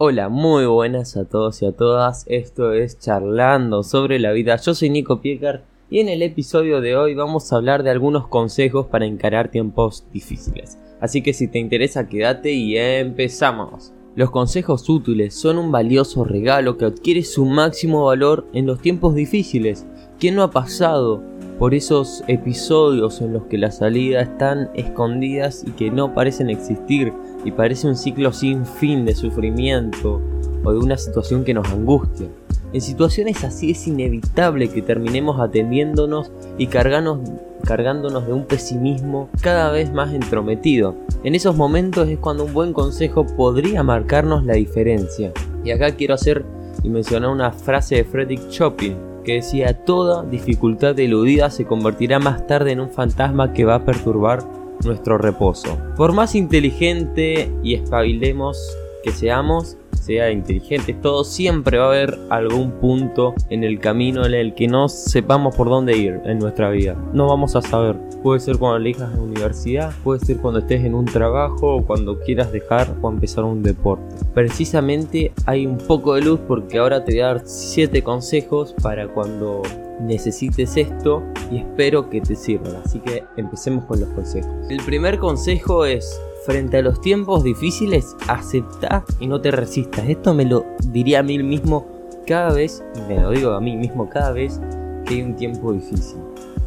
Hola, muy buenas a todos y a todas. Esto es Charlando sobre la vida. Yo soy Nico Piecar y en el episodio de hoy vamos a hablar de algunos consejos para encarar tiempos difíciles. Así que si te interesa, quédate y empezamos. Los consejos útiles son un valioso regalo que adquiere su máximo valor en los tiempos difíciles. ¿Quién no ha pasado por esos episodios en los que las salidas están escondidas y que no parecen existir y parece un ciclo sin fin de sufrimiento o de una situación que nos angustia. En situaciones así es inevitable que terminemos atendiéndonos y cargándonos de un pesimismo cada vez más entrometido. En esos momentos es cuando un buen consejo podría marcarnos la diferencia. Y acá quiero hacer y mencionar una frase de Frederick Chopin que decía toda dificultad eludida se convertirá más tarde en un fantasma que va a perturbar nuestro reposo. Por más inteligente y espabilemos que seamos, sea inteligentes todo siempre va a haber algún punto en el camino en el que no sepamos por dónde ir en nuestra vida. No vamos a saber. Puede ser cuando elijas la universidad, puede ser cuando estés en un trabajo o cuando quieras dejar o empezar un deporte. Precisamente hay un poco de luz porque ahora te voy a dar 7 consejos para cuando necesites esto y espero que te sirvan. Así que empecemos con los consejos. El primer consejo es, frente a los tiempos difíciles, acepta y no te resistas. Esto me lo diría a mí mismo cada vez, me lo digo a mí mismo cada vez que hay un tiempo difícil.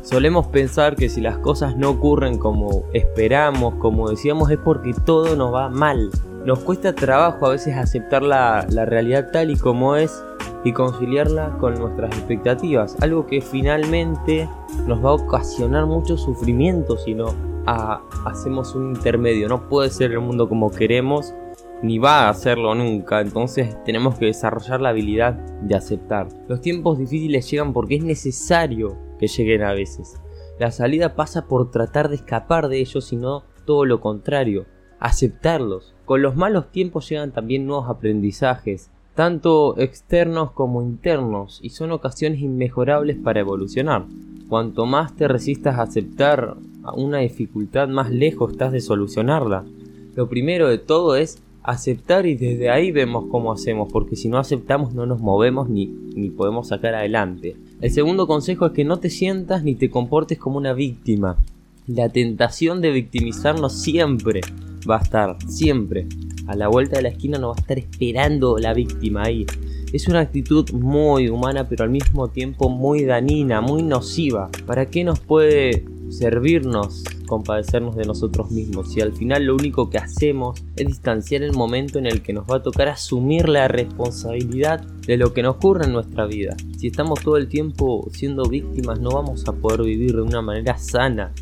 Solemos pensar que si las cosas no ocurren como esperamos, como decíamos, es porque todo nos va mal. Nos cuesta trabajo a veces aceptar la, la realidad tal y como es y conciliarla con nuestras expectativas, algo que finalmente nos va a ocasionar mucho sufrimiento si no hacemos un intermedio. No puede ser el mundo como queremos, ni va a hacerlo nunca, entonces tenemos que desarrollar la habilidad de aceptar. Los tiempos difíciles llegan porque es necesario que lleguen a veces. La salida pasa por tratar de escapar de ellos, sino todo lo contrario, aceptarlos. Con los malos tiempos llegan también nuevos aprendizajes, tanto externos como internos, y son ocasiones inmejorables para evolucionar. Cuanto más te resistas a aceptar una dificultad, más lejos estás de solucionarla. Lo primero de todo es aceptar y desde ahí vemos cómo hacemos, porque si no aceptamos no nos movemos ni, ni podemos sacar adelante. El segundo consejo es que no te sientas ni te comportes como una víctima. La tentación de victimizarnos siempre va a estar, siempre a la vuelta de la esquina no va a estar esperando la víctima ahí. Es una actitud muy humana pero al mismo tiempo muy danina, muy nociva. ¿Para qué nos puede servirnos compadecernos de nosotros mismos si al final lo único que hacemos es distanciar el momento en el que nos va a tocar asumir la responsabilidad de lo que nos ocurre en nuestra vida? Si estamos todo el tiempo siendo víctimas no vamos a poder vivir de una manera sana.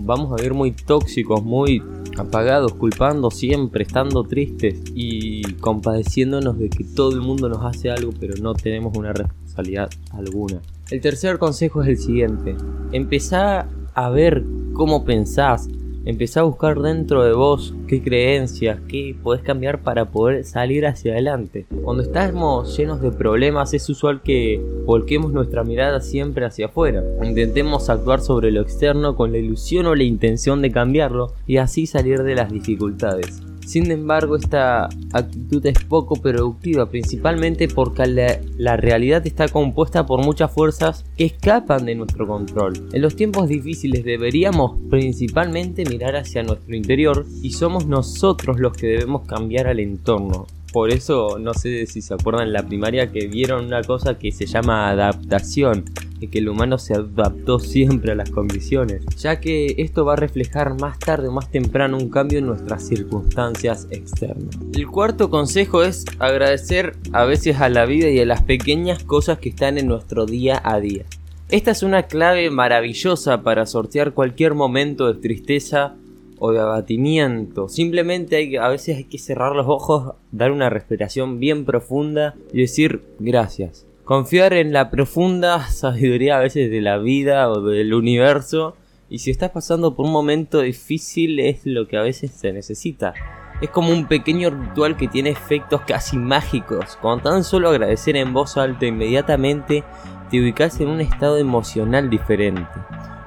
Vamos a vivir muy tóxicos, muy apagados, culpando siempre, estando tristes y compadeciéndonos de que todo el mundo nos hace algo pero no tenemos una responsabilidad alguna. El tercer consejo es el siguiente, empezá a ver cómo pensás, empezá a buscar dentro de vos qué creencias, qué podés cambiar para poder salir hacia adelante. Cuando estamos llenos de problemas es usual que volquemos nuestra mirada siempre hacia afuera. Intentemos actuar sobre lo externo con la ilusión o la intención de cambiarlo y así salir de las dificultades. Sin embargo, esta actitud es poco productiva, principalmente porque la, realidad está compuesta por muchas fuerzas que escapan de nuestro control. En los tiempos difíciles deberíamos principalmente mirar hacia nuestro interior y somos nosotros los que debemos cambiar al entorno. Por eso, no sé si se acuerdan en la primaria que vieron una cosa que se llama adaptación y que el humano se adaptó siempre a las condiciones, ya que esto va a reflejar más tarde o más temprano un cambio en nuestras circunstancias externas. El cuarto consejo es agradecer a veces a la vida y a las pequeñas cosas que están en nuestro día a día. Esta es una clave maravillosa para sortear cualquier momento de tristeza o de abatimiento. Simplemente hay, a veces hay que cerrar los ojos, dar una respiración bien profunda y decir gracias. Confiar en la profunda sabiduría a veces de la vida o del universo. Y si estás pasando por un momento difícil es lo que a veces se necesita. Es como un pequeño ritual que tiene efectos casi mágicos. Con tan solo agradecer en voz alta inmediatamente te ubicas en un estado emocional diferente.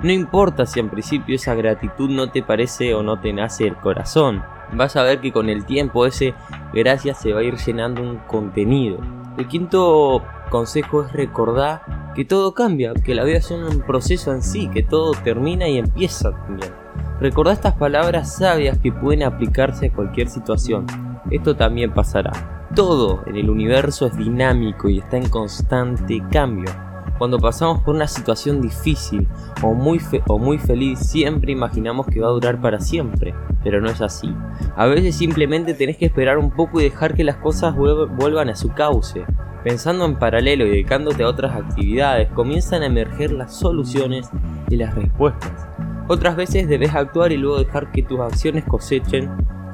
No importa si en principio esa gratitud no te parece o no te nace el corazón. vas a ver que con el tiempo ese gracias se va a ir llenando un contenido. El quinto consejo es recordar que todo cambia, que la vida es un proceso en sí, que todo termina y empieza también. Recordá estas palabras sabias que pueden aplicarse a cualquier situación. Esto también pasará. Todo en el universo es dinámico y está en constante cambio. Cuando pasamos por una situación difícil o muy, o muy feliz, siempre imaginamos que va a durar para siempre, pero no es así. A veces simplemente tenés que esperar un poco y dejar que las cosas vuelvan a su cauce. Pensando en paralelo y dedicándote a otras actividades, comienzan a emerger las soluciones y las respuestas. Otras veces debes actuar y luego dejar que tus acciones cosechen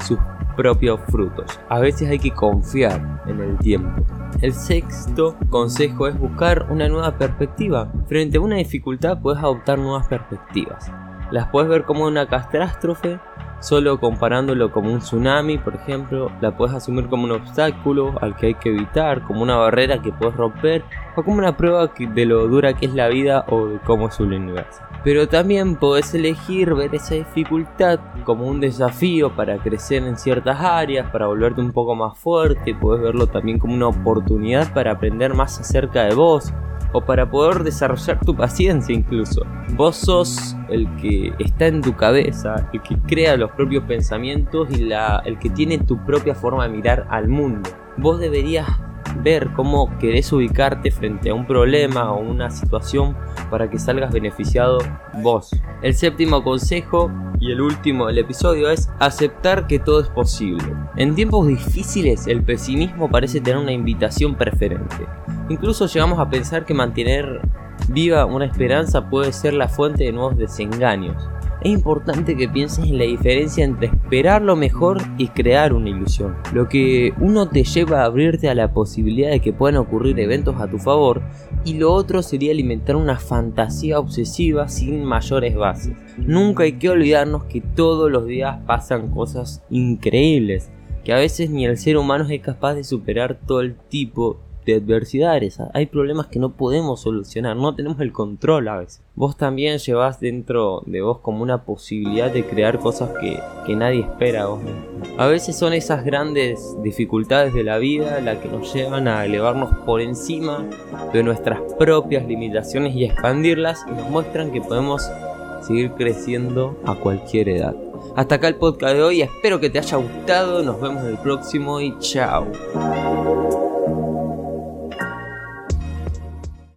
sus propios frutos. A veces hay que confiar en el tiempo. El sexto consejo es buscar una nueva perspectiva. Frente a una dificultad puedes adoptar nuevas perspectivas. Las puedes ver como una catástrofe, solo comparándolo como un tsunami, por ejemplo, la puedes asumir como un obstáculo al que hay que evitar, como una barrera que puedes romper, o como una prueba de lo dura que es la vida o de cómo es el universo. Pero también puedes elegir ver esa dificultad como un desafío para crecer en ciertas áreas, para volverte un poco más fuerte, puedes verlo también como una oportunidad para aprender más acerca de vos, o para poder desarrollar tu paciencia incluso. Vos sos el que está en tu cabeza, el que crea los propios pensamientos y la, el que tiene tu propia forma de mirar al mundo. Vos deberías ver cómo querés ubicarte frente a un problema o una situación para que salgas beneficiado vos. El séptimo consejo y el último del episodio es aceptar que todo es posible. En tiempos difíciles el pesimismo parece tener una invitación preferente. Incluso llegamos a pensar que mantener viva una esperanza puede ser la fuente de nuevos desengaños es importante que pienses en la diferencia entre esperar lo mejor y crear una ilusión. Lo que uno te lleva a abrirte a la posibilidad de que puedan ocurrir eventos a tu favor y lo otro sería alimentar una fantasía obsesiva sin mayores bases. Nunca hay que olvidarnos que todos los días pasan cosas increíbles, que a veces ni el ser humano es capaz de superar todo el tipo de adversidades. Hay problemas que no podemos solucionar, no tenemos el control a veces. Vos también llevas dentro de vos como una posibilidad de crear cosas que, que nadie espera vos A veces son esas grandes dificultades de la vida las que nos llevan a elevarnos por encima de nuestras propias limitaciones y expandirlas nos muestran que podemos seguir creciendo a cualquier edad. Hasta acá el podcast de hoy, espero que te haya gustado, nos vemos el próximo y chao.